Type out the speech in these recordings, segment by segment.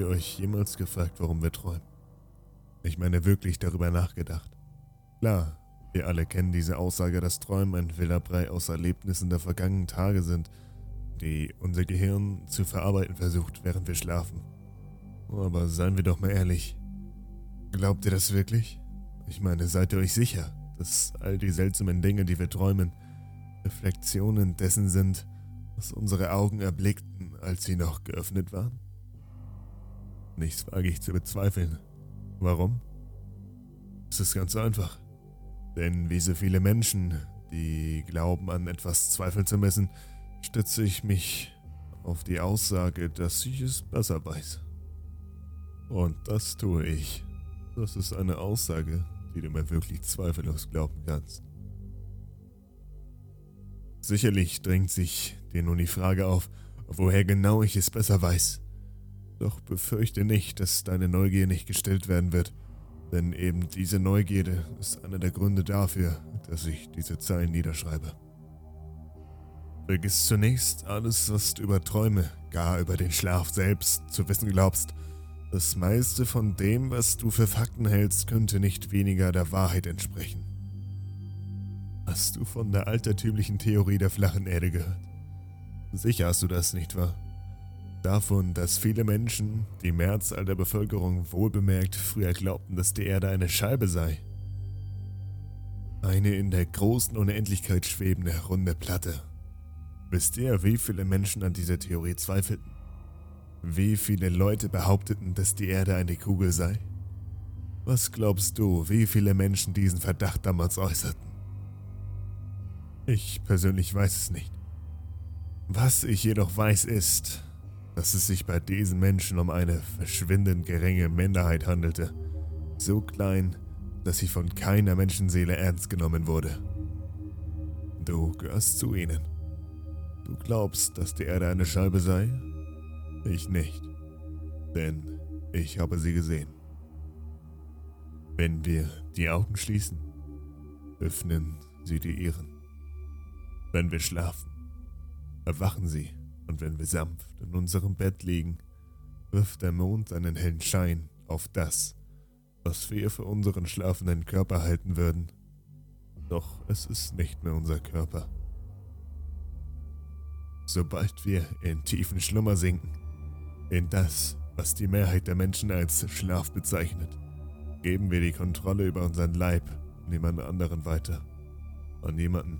ihr euch jemals gefragt, warum wir träumen? Ich meine wirklich darüber nachgedacht. Klar, wir alle kennen diese Aussage, dass Träumen ein wilder Brei aus Erlebnissen der vergangenen Tage sind, die unser Gehirn zu verarbeiten versucht, während wir schlafen. Aber seien wir doch mal ehrlich. Glaubt ihr das wirklich? Ich meine, seid ihr euch sicher, dass all die seltsamen Dinge, die wir träumen, Reflexionen dessen sind, was unsere Augen erblickten, als sie noch geöffnet waren? Nichts wage ich zu bezweifeln. Warum? Es ist ganz einfach. Denn wie so viele Menschen, die glauben an etwas zweifeln zu müssen, stütze ich mich auf die Aussage, dass ich es besser weiß. Und das tue ich. Das ist eine Aussage, die du mir wirklich zweifellos glauben kannst. Sicherlich drängt sich dir nun die Frage auf, woher genau ich es besser weiß. Doch befürchte nicht, dass deine Neugier nicht gestillt werden wird, denn eben diese Neugierde ist einer der Gründe dafür, dass ich diese Zeilen niederschreibe. Vergiss zunächst alles, was du über Träume, gar über den Schlaf selbst zu wissen glaubst. Das meiste von dem, was du für Fakten hältst, könnte nicht weniger der Wahrheit entsprechen. Hast du von der altertümlichen Theorie der flachen Erde gehört? Sicher hast du das, nicht wahr? Davon, dass viele Menschen, die Mehrzahl der Bevölkerung wohlbemerkt, früher glaubten, dass die Erde eine Scheibe sei. Eine in der großen Unendlichkeit schwebende runde Platte. Wisst ihr, wie viele Menschen an dieser Theorie zweifelten? Wie viele Leute behaupteten, dass die Erde eine Kugel sei? Was glaubst du, wie viele Menschen diesen Verdacht damals äußerten? Ich persönlich weiß es nicht. Was ich jedoch weiß ist, dass es sich bei diesen Menschen um eine verschwindend geringe Minderheit handelte, so klein, dass sie von keiner Menschenseele ernst genommen wurde. Du gehörst zu ihnen. Du glaubst, dass die Erde eine Scheibe sei? Ich nicht, denn ich habe sie gesehen. Wenn wir die Augen schließen, öffnen sie die ihren. Wenn wir schlafen, erwachen sie und wenn wir sanft in unserem Bett liegen, wirft der Mond einen hellen Schein auf das, was wir für unseren schlafenden Körper halten würden. Doch es ist nicht mehr unser Körper. Sobald wir in tiefen Schlummer sinken, in das, was die Mehrheit der Menschen als Schlaf bezeichnet, geben wir die Kontrolle über unseren Leib niemand anderen weiter. An jemanden,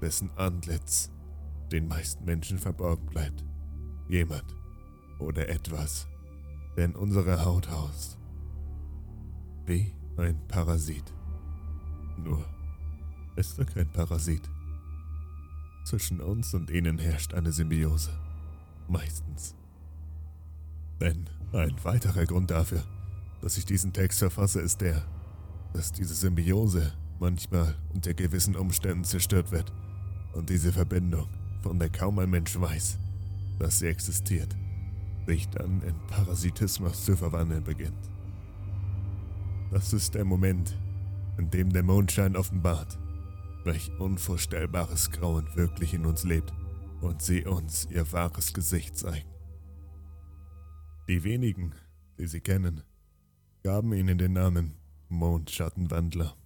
dessen Antlitz den meisten Menschen verborgen bleibt. Jemand oder etwas, der in unsere Haut haust. Wie ein Parasit. Nur ist er kein Parasit. Zwischen uns und ihnen herrscht eine Symbiose. Meistens. Denn ein weiterer Grund dafür, dass ich diesen Text verfasse, ist der, dass diese Symbiose manchmal unter gewissen Umständen zerstört wird und diese Verbindung von der kaum ein Mensch weiß, dass sie existiert, sich dann in Parasitismus zu verwandeln beginnt. Das ist der Moment, in dem der Mondschein offenbart, welch unvorstellbares Grauen wirklich in uns lebt und sie uns ihr wahres Gesicht zeigen. Die wenigen, die sie kennen, gaben ihnen den Namen Mondschattenwandler.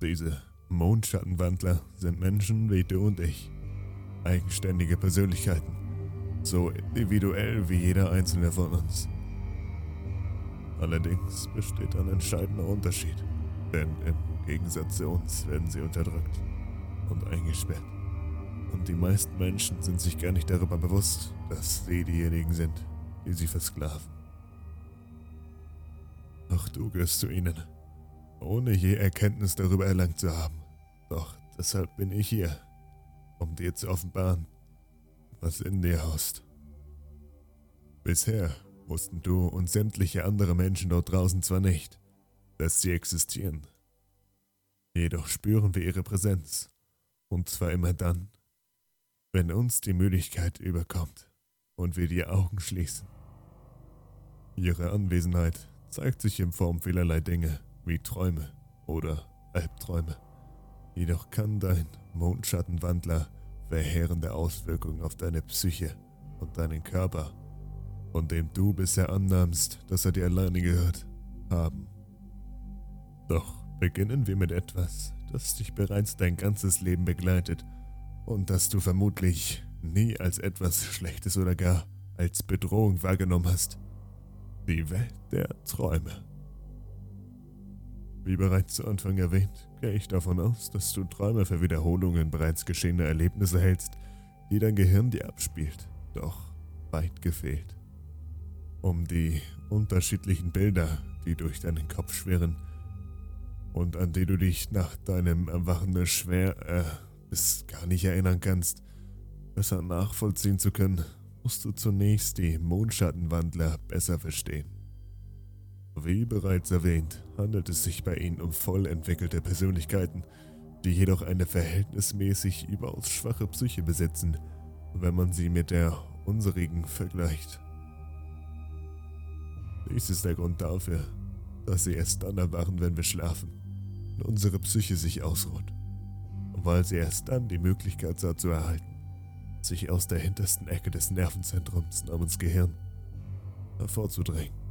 Diese Mondschattenwandler sind Menschen wie du und ich. Eigenständige Persönlichkeiten. So individuell wie jeder einzelne von uns. Allerdings besteht ein entscheidender Unterschied. Denn im Gegensatz zu uns werden sie unterdrückt und eingesperrt. Und die meisten Menschen sind sich gar nicht darüber bewusst, dass sie diejenigen sind, die sie versklaven. Auch du gehörst zu ihnen, ohne je Erkenntnis darüber erlangt zu haben. Doch deshalb bin ich hier, um dir zu offenbaren, was in dir haust. Bisher wussten du und sämtliche andere Menschen dort draußen zwar nicht, dass sie existieren. Jedoch spüren wir ihre Präsenz, und zwar immer dann, wenn uns die Müdigkeit überkommt und wir die Augen schließen. Ihre Anwesenheit zeigt sich in Form vielerlei Dinge wie Träume oder Albträume. Jedoch kann dein Mondschattenwandler verheerende Auswirkungen auf deine Psyche und deinen Körper, von dem du bisher annahmst, dass er dir alleine gehört, haben. Doch beginnen wir mit etwas, das dich bereits dein ganzes Leben begleitet und das du vermutlich nie als etwas Schlechtes oder gar als Bedrohung wahrgenommen hast. Die Welt der Träume. Wie bereits zu Anfang erwähnt, gehe ich davon aus, dass du Träume für Wiederholungen bereits geschehener Erlebnisse hältst, die dein Gehirn dir abspielt. Doch weit gefehlt. Um die unterschiedlichen Bilder, die durch deinen Kopf schwirren und an die du dich nach deinem Erwachen schwer äh, bis gar nicht erinnern kannst, besser nachvollziehen zu können, musst du zunächst die Mondschattenwandler besser verstehen. Wie bereits erwähnt, handelt es sich bei ihnen um voll entwickelte Persönlichkeiten, die jedoch eine verhältnismäßig überaus schwache Psyche besitzen, wenn man sie mit der unserigen vergleicht. Dies ist der Grund dafür, dass sie erst dann erwachen, wenn wir schlafen und unsere Psyche sich ausruht, weil sie erst dann die Möglichkeit hat zu erhalten, sich aus der hintersten Ecke des Nervenzentrums namens Gehirn hervorzudrängen.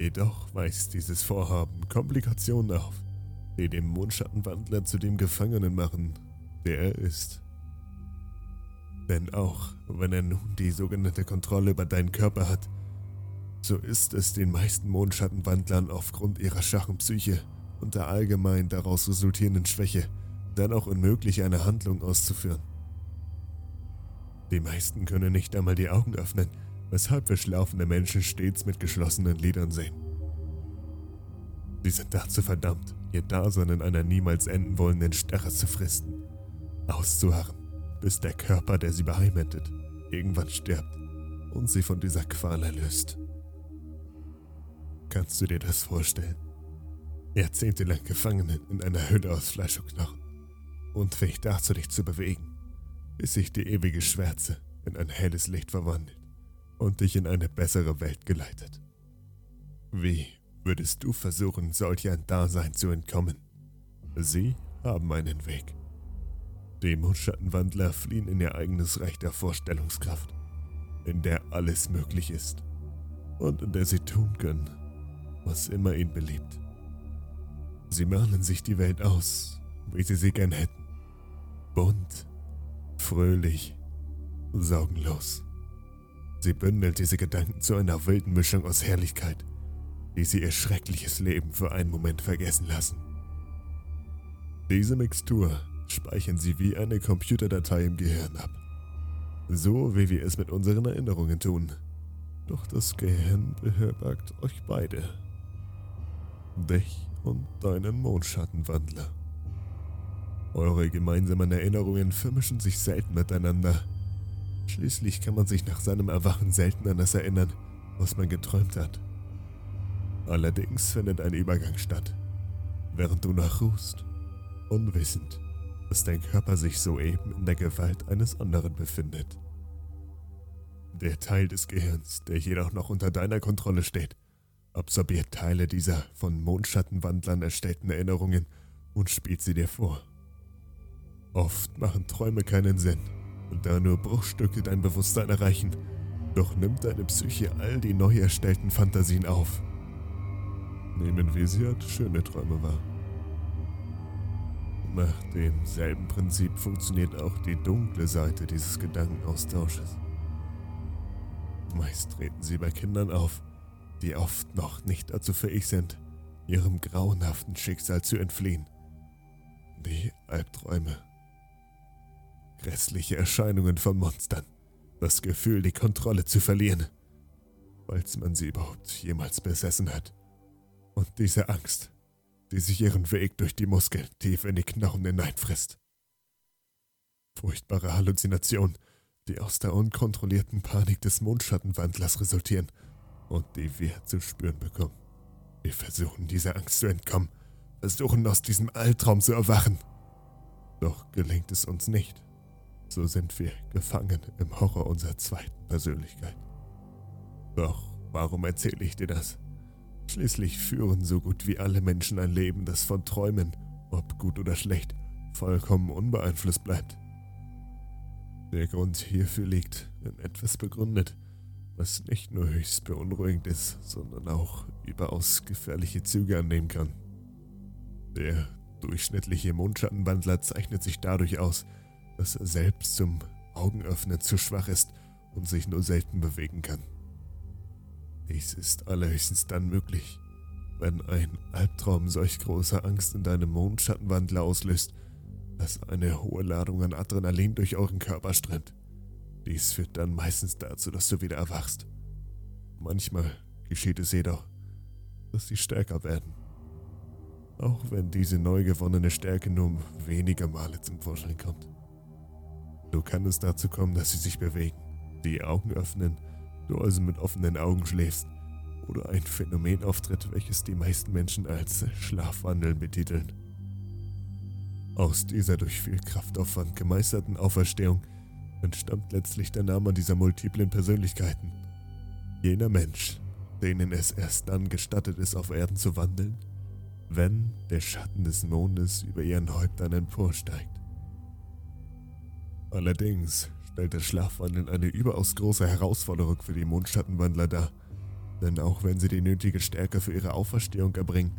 Jedoch weist dieses Vorhaben Komplikationen auf, die den Mondschattenwandler zu dem Gefangenen machen, der er ist. Denn auch wenn er nun die sogenannte Kontrolle über deinen Körper hat, so ist es den meisten Mondschattenwandlern aufgrund ihrer schwachen Psyche und der allgemein daraus resultierenden Schwäche dann auch unmöglich, eine Handlung auszuführen. Die meisten können nicht einmal die Augen öffnen, weshalb wir schlafende Menschen stets mit geschlossenen Lidern sehen. Sie sind dazu verdammt, ihr Dasein in einer niemals enden wollenden Starre zu fristen, auszuharren, bis der Körper, der sie beheimatet, irgendwann stirbt und sie von dieser Qual erlöst. Kannst du dir das vorstellen? Jahrzehntelang gefangen in einer Hülle aus Fleisch und Knochen, unfähig dazu, dich zu bewegen, bis sich die ewige Schwärze in ein helles Licht verwandelt und dich in eine bessere Welt geleitet. Wie würdest du versuchen, solch ein Dasein zu entkommen? Sie haben einen Weg. Die Mondschattenwandler fliehen in ihr eigenes Reich der Vorstellungskraft, in der alles möglich ist und in der sie tun können, was immer ihnen beliebt. Sie malen sich die Welt aus, wie sie sie gern hätten. Bunt, fröhlich, sorgenlos. Sie bündelt diese Gedanken zu einer wilden Mischung aus Herrlichkeit, die sie ihr schreckliches Leben für einen Moment vergessen lassen. Diese Mixtur speichern sie wie eine Computerdatei im Gehirn ab. So wie wir es mit unseren Erinnerungen tun. Doch das Gehirn beherbergt euch beide. Dich und deinen Mondschattenwandler. Eure gemeinsamen Erinnerungen vermischen sich selten miteinander. Schließlich kann man sich nach seinem Erwachen selten an das erinnern, was man geträumt hat. Allerdings findet ein Übergang statt, während du noch ruhst, unwissend, dass dein Körper sich soeben in der Gewalt eines anderen befindet. Der Teil des Gehirns, der jedoch noch unter deiner Kontrolle steht, absorbiert Teile dieser von Mondschattenwandlern erstellten Erinnerungen und spielt sie dir vor. Oft machen Träume keinen Sinn, da nur Bruchstücke dein Bewusstsein erreichen, doch nimmt deine Psyche all die neu erstellten Fantasien auf. Nehmen wir sie als schöne Träume wahr. Nach demselben Prinzip funktioniert auch die dunkle Seite dieses Gedankenaustausches. Meist treten sie bei Kindern auf, die oft noch nicht dazu fähig sind, ihrem grauenhaften Schicksal zu entfliehen. Die Albträume. Grässliche Erscheinungen von Monstern. Das Gefühl, die Kontrolle zu verlieren. Falls man sie überhaupt jemals besessen hat. Und diese Angst, die sich ihren Weg durch die Muskeln tief in die Knochen hineinfrisst. Furchtbare Halluzinationen, die aus der unkontrollierten Panik des Mondschattenwandlers resultieren und die wir zu spüren bekommen. Wir versuchen dieser Angst zu entkommen, versuchen aus diesem Albtraum zu erwachen. Doch gelingt es uns nicht. So sind wir gefangen im Horror unserer zweiten Persönlichkeit. Doch warum erzähle ich dir das? Schließlich führen so gut wie alle Menschen ein Leben, das von Träumen, ob gut oder schlecht, vollkommen unbeeinflusst bleibt. Der Grund hierfür liegt in etwas begründet, was nicht nur höchst beunruhigend ist, sondern auch überaus gefährliche Züge annehmen kann. Der durchschnittliche Mondschattenwandler zeichnet sich dadurch aus, dass er selbst zum Augenöffnen zu schwach ist und sich nur selten bewegen kann. Dies ist allerhöchstens dann möglich, wenn ein Albtraum solch große Angst in deinem Mondschattenwandler auslöst, dass eine hohe Ladung an Adrenalin durch euren Körper strömt. Dies führt dann meistens dazu, dass du wieder erwachst. Manchmal geschieht es jedoch, dass sie stärker werden. Auch wenn diese neu gewonnene Stärke nur wenige Male zum Vorschein kommt. So kann es dazu kommen, dass sie sich bewegen, die Augen öffnen, du also mit offenen Augen schläfst oder ein Phänomen auftritt, welches die meisten Menschen als Schlafwandeln betiteln. Aus dieser durch viel Kraftaufwand gemeisterten Auferstehung entstammt letztlich der Name dieser multiplen Persönlichkeiten. Jener Mensch, denen es erst dann gestattet ist, auf Erden zu wandeln, wenn der Schatten des Mondes über ihren Häuptern emporsteigt. Allerdings stellt das Schlafwandeln eine überaus große Herausforderung für die Mondschattenwandler dar, denn auch wenn sie die nötige Stärke für ihre Auferstehung erbringen,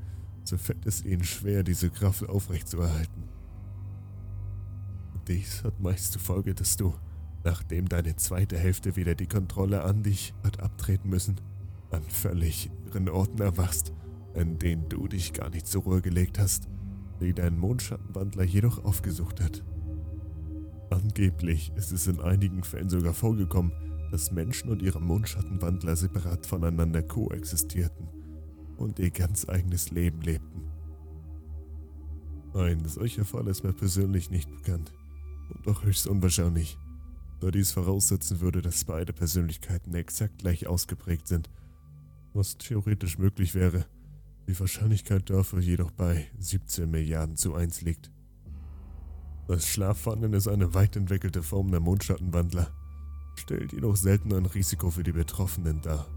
so fällt es ihnen schwer, diese Kraft aufrechtzuerhalten. Dies hat meist zur Folge, dass du, nachdem deine zweite Hälfte wieder die Kontrolle an dich hat abtreten müssen, an völlig irren Orten erwachst, an denen du dich gar nicht zur Ruhe gelegt hast, die dein Mondschattenwandler jedoch aufgesucht hat. Angeblich ist es in einigen Fällen sogar vorgekommen, dass Menschen und ihre Mondschattenwandler separat voneinander koexistierten und ihr ganz eigenes Leben lebten. Ein solcher Fall ist mir persönlich nicht bekannt und doch höchst unwahrscheinlich, da dies voraussetzen würde, dass beide Persönlichkeiten exakt gleich ausgeprägt sind, was theoretisch möglich wäre, die Wahrscheinlichkeit dafür jedoch bei 17 Milliarden zu 1 liegt. Das Schlafwandeln ist eine weit entwickelte Form der Mondschattenwandler, stellt jedoch selten ein Risiko für die Betroffenen dar,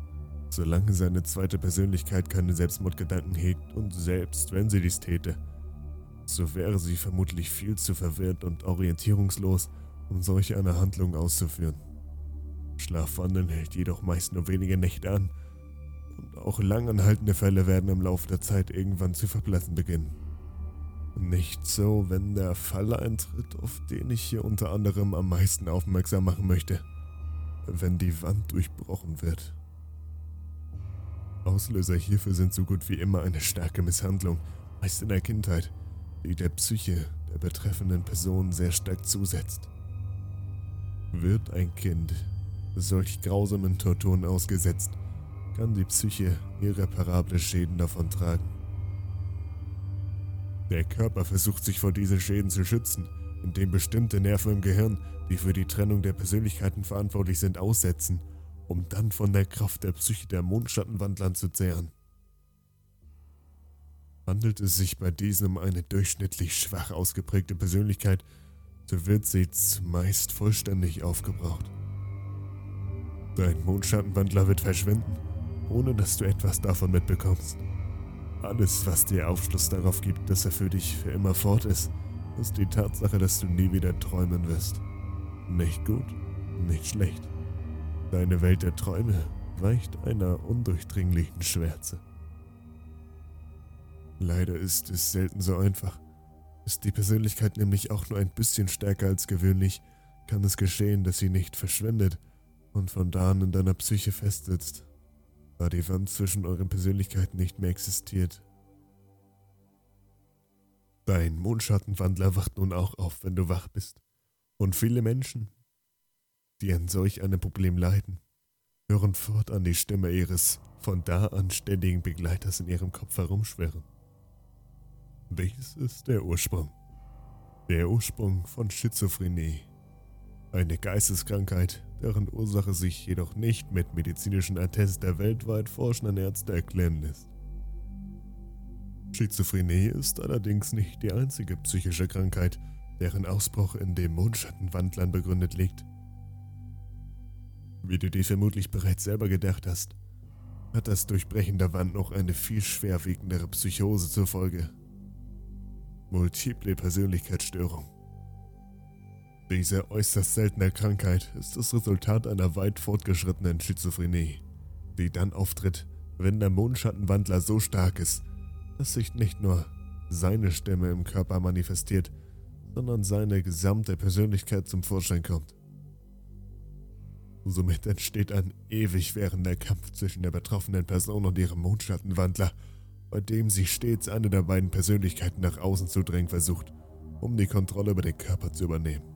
solange seine zweite Persönlichkeit keine Selbstmordgedanken hegt und selbst wenn sie dies täte, so wäre sie vermutlich viel zu verwirrt und orientierungslos, um solch eine Handlung auszuführen. Schlafwandeln hält jedoch meist nur wenige Nächte an und auch langanhaltende Fälle werden im Laufe der Zeit irgendwann zu verblassen beginnen. Nicht so, wenn der Fall eintritt, auf den ich hier unter anderem am meisten aufmerksam machen möchte, wenn die Wand durchbrochen wird. Auslöser hierfür sind so gut wie immer eine starke Misshandlung, meist in der Kindheit, die der Psyche der betreffenden Person sehr stark zusetzt. Wird ein Kind solch grausamen Torturen ausgesetzt, kann die Psyche irreparable Schäden davontragen. Der Körper versucht sich vor diesen Schäden zu schützen, indem bestimmte Nerven im Gehirn, die für die Trennung der Persönlichkeiten verantwortlich sind, aussetzen, um dann von der Kraft der Psyche der Mondschattenwandlern zu zehren. Handelt es sich bei diesem um eine durchschnittlich schwach ausgeprägte Persönlichkeit, so wird sie zumeist vollständig aufgebraucht. Dein Mondschattenwandler wird verschwinden, ohne dass du etwas davon mitbekommst. Alles, was dir Aufschluss darauf gibt, dass er für dich für immer fort ist, ist die Tatsache, dass du nie wieder träumen wirst. Nicht gut, nicht schlecht. Deine Welt der Träume weicht einer undurchdringlichen Schwärze. Leider ist es selten so einfach. Ist die Persönlichkeit nämlich auch nur ein bisschen stärker als gewöhnlich, kann es geschehen, dass sie nicht verschwindet und von da an in deiner Psyche festsitzt, da die Wand zwischen euren Persönlichkeiten nicht mehr existiert. Dein Mondschattenwandler wacht nun auch auf, wenn du wach bist. Und viele Menschen, die an solch einem Problem leiden, hören fortan die Stimme ihres von da an ständigen Begleiters in ihrem Kopf herumschwirren. Dies ist der Ursprung. Der Ursprung von Schizophrenie. Eine Geisteskrankheit, deren Ursache sich jedoch nicht mit medizinischen Attests der weltweit forschenden Ärzte erklären lässt. Schizophrenie ist allerdings nicht die einzige psychische Krankheit, deren Ausbruch in dem Mondschattenwandlern begründet liegt. Wie du dir vermutlich bereits selber gedacht hast, hat das Durchbrechen der Wand noch eine viel schwerwiegendere Psychose zur Folge. Multiple Persönlichkeitsstörung. Diese äußerst seltene Krankheit ist das Resultat einer weit fortgeschrittenen Schizophrenie, die dann auftritt, wenn der Mondschattenwandler so stark ist, dass sich nicht nur seine Stimme im Körper manifestiert, sondern seine gesamte Persönlichkeit zum Vorschein kommt. Somit entsteht ein ewig währender Kampf zwischen der betroffenen Person und ihrem Mondschattenwandler, bei dem sie stets eine der beiden Persönlichkeiten nach außen zu drängen versucht, um die Kontrolle über den Körper zu übernehmen.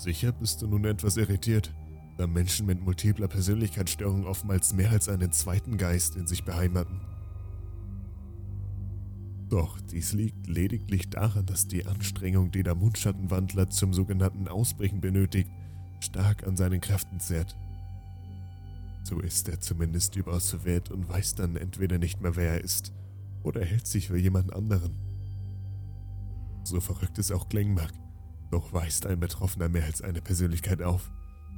Sicher bist du nun etwas irritiert, da Menschen mit multipler Persönlichkeitsstörung oftmals mehr als einen zweiten Geist in sich beheimaten. Doch dies liegt lediglich daran, dass die Anstrengung, die der Mondschattenwandler zum sogenannten Ausbrechen benötigt, stark an seinen Kräften zehrt. So ist er zumindest überaus verwehrt und weiß dann entweder nicht mehr, wer er ist, oder hält sich für jemand anderen. So verrückt es auch klingen mag, doch weist ein Betroffener mehr als eine Persönlichkeit auf,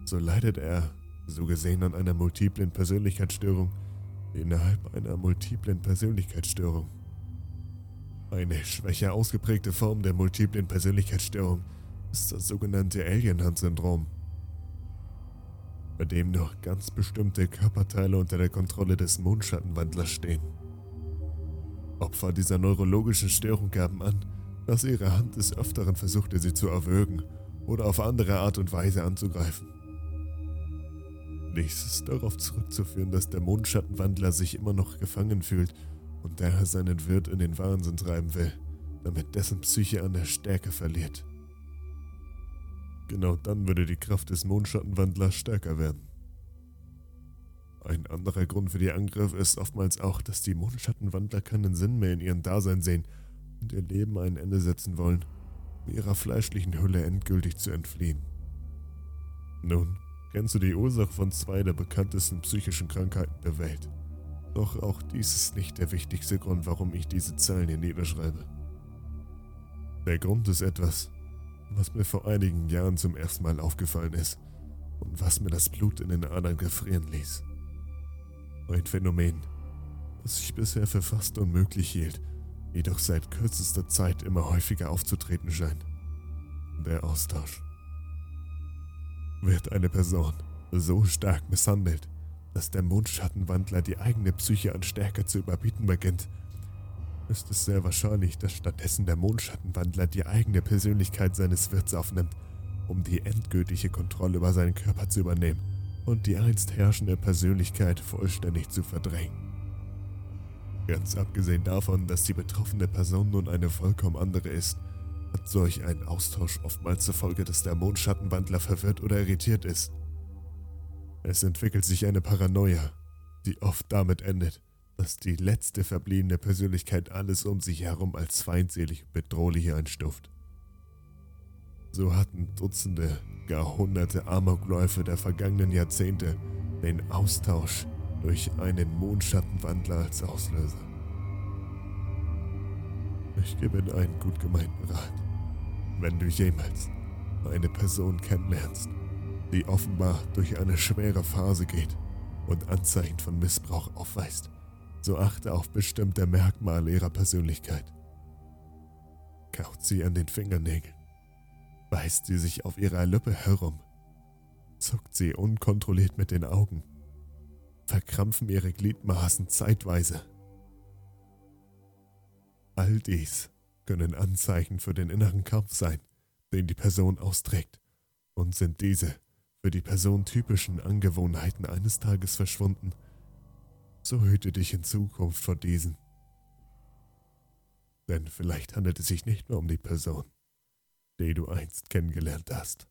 so leidet er, so gesehen an einer multiplen Persönlichkeitsstörung, innerhalb einer multiplen Persönlichkeitsstörung. Eine schwächer ausgeprägte Form der multiplen Persönlichkeitsstörung ist das sogenannte Alien-Hand-Syndrom, bei dem nur ganz bestimmte Körperteile unter der Kontrolle des Mondschattenwandlers stehen. Opfer dieser neurologischen Störung gaben an, dass ihre Hand des Öfteren versuchte, sie zu erwürgen oder auf andere Art und Weise anzugreifen. Dies ist darauf zurückzuführen, dass der Mondschattenwandler sich immer noch gefangen fühlt und daher seinen Wirt in den Wahnsinn treiben will, damit dessen Psyche an der Stärke verliert. Genau dann würde die Kraft des Mondschattenwandlers stärker werden. Ein anderer Grund für die Angriffe ist oftmals auch, dass die Mondschattenwandler keinen Sinn mehr in ihrem Dasein sehen und ihr Leben ein Ende setzen wollen, um ihrer fleischlichen Hülle endgültig zu entfliehen. Nun, kennst du die Ursache von zwei der bekanntesten psychischen Krankheiten der Welt? Doch auch dies ist nicht der wichtigste Grund, warum ich diese Zeilen hier niederschreibe. Der Grund ist etwas, was mir vor einigen Jahren zum ersten Mal aufgefallen ist und was mir das Blut in den Adern gefrieren ließ. Ein Phänomen, das ich bisher für fast unmöglich hielt, jedoch seit kürzester Zeit immer häufiger aufzutreten scheint. Der Austausch. Wird eine Person so stark misshandelt, dass der Mondschattenwandler die eigene Psyche an Stärke zu überbieten beginnt, ist es sehr wahrscheinlich, dass stattdessen der Mondschattenwandler die eigene Persönlichkeit seines Wirts aufnimmt, um die endgültige Kontrolle über seinen Körper zu übernehmen und die einst herrschende Persönlichkeit vollständig zu verdrängen. Ganz abgesehen davon, dass die betroffene Person nun eine vollkommen andere ist, hat solch ein Austausch oftmals zur Folge, dass der Mondschattenwandler verwirrt oder irritiert ist. Es entwickelt sich eine Paranoia, die oft damit endet, dass die letzte verbliebene Persönlichkeit alles um sich herum als feindselig und bedrohlich einstuft. So hatten Dutzende, gar hunderte Amokläufe der vergangenen Jahrzehnte den Austausch durch einen Mondschattenwandler als Auslöser. Ich gebe dir einen gut gemeinten Rat. Wenn du jemals eine Person kennenlernst, die offenbar durch eine schwere Phase geht und Anzeichen von Missbrauch aufweist, so achte auf bestimmte Merkmale ihrer Persönlichkeit. Kaut sie an den Fingernägeln, beißt sie sich auf ihrer Lippe herum, zuckt sie unkontrolliert mit den Augen, verkrampfen ihre Gliedmaßen zeitweise. All dies können Anzeichen für den inneren Kampf sein, den die Person austrägt, und sind diese für die Person typischen Angewohnheiten eines Tages verschwunden, so hüte dich in Zukunft vor diesen. Denn vielleicht handelt es sich nicht mehr um die Person, die du einst kennengelernt hast.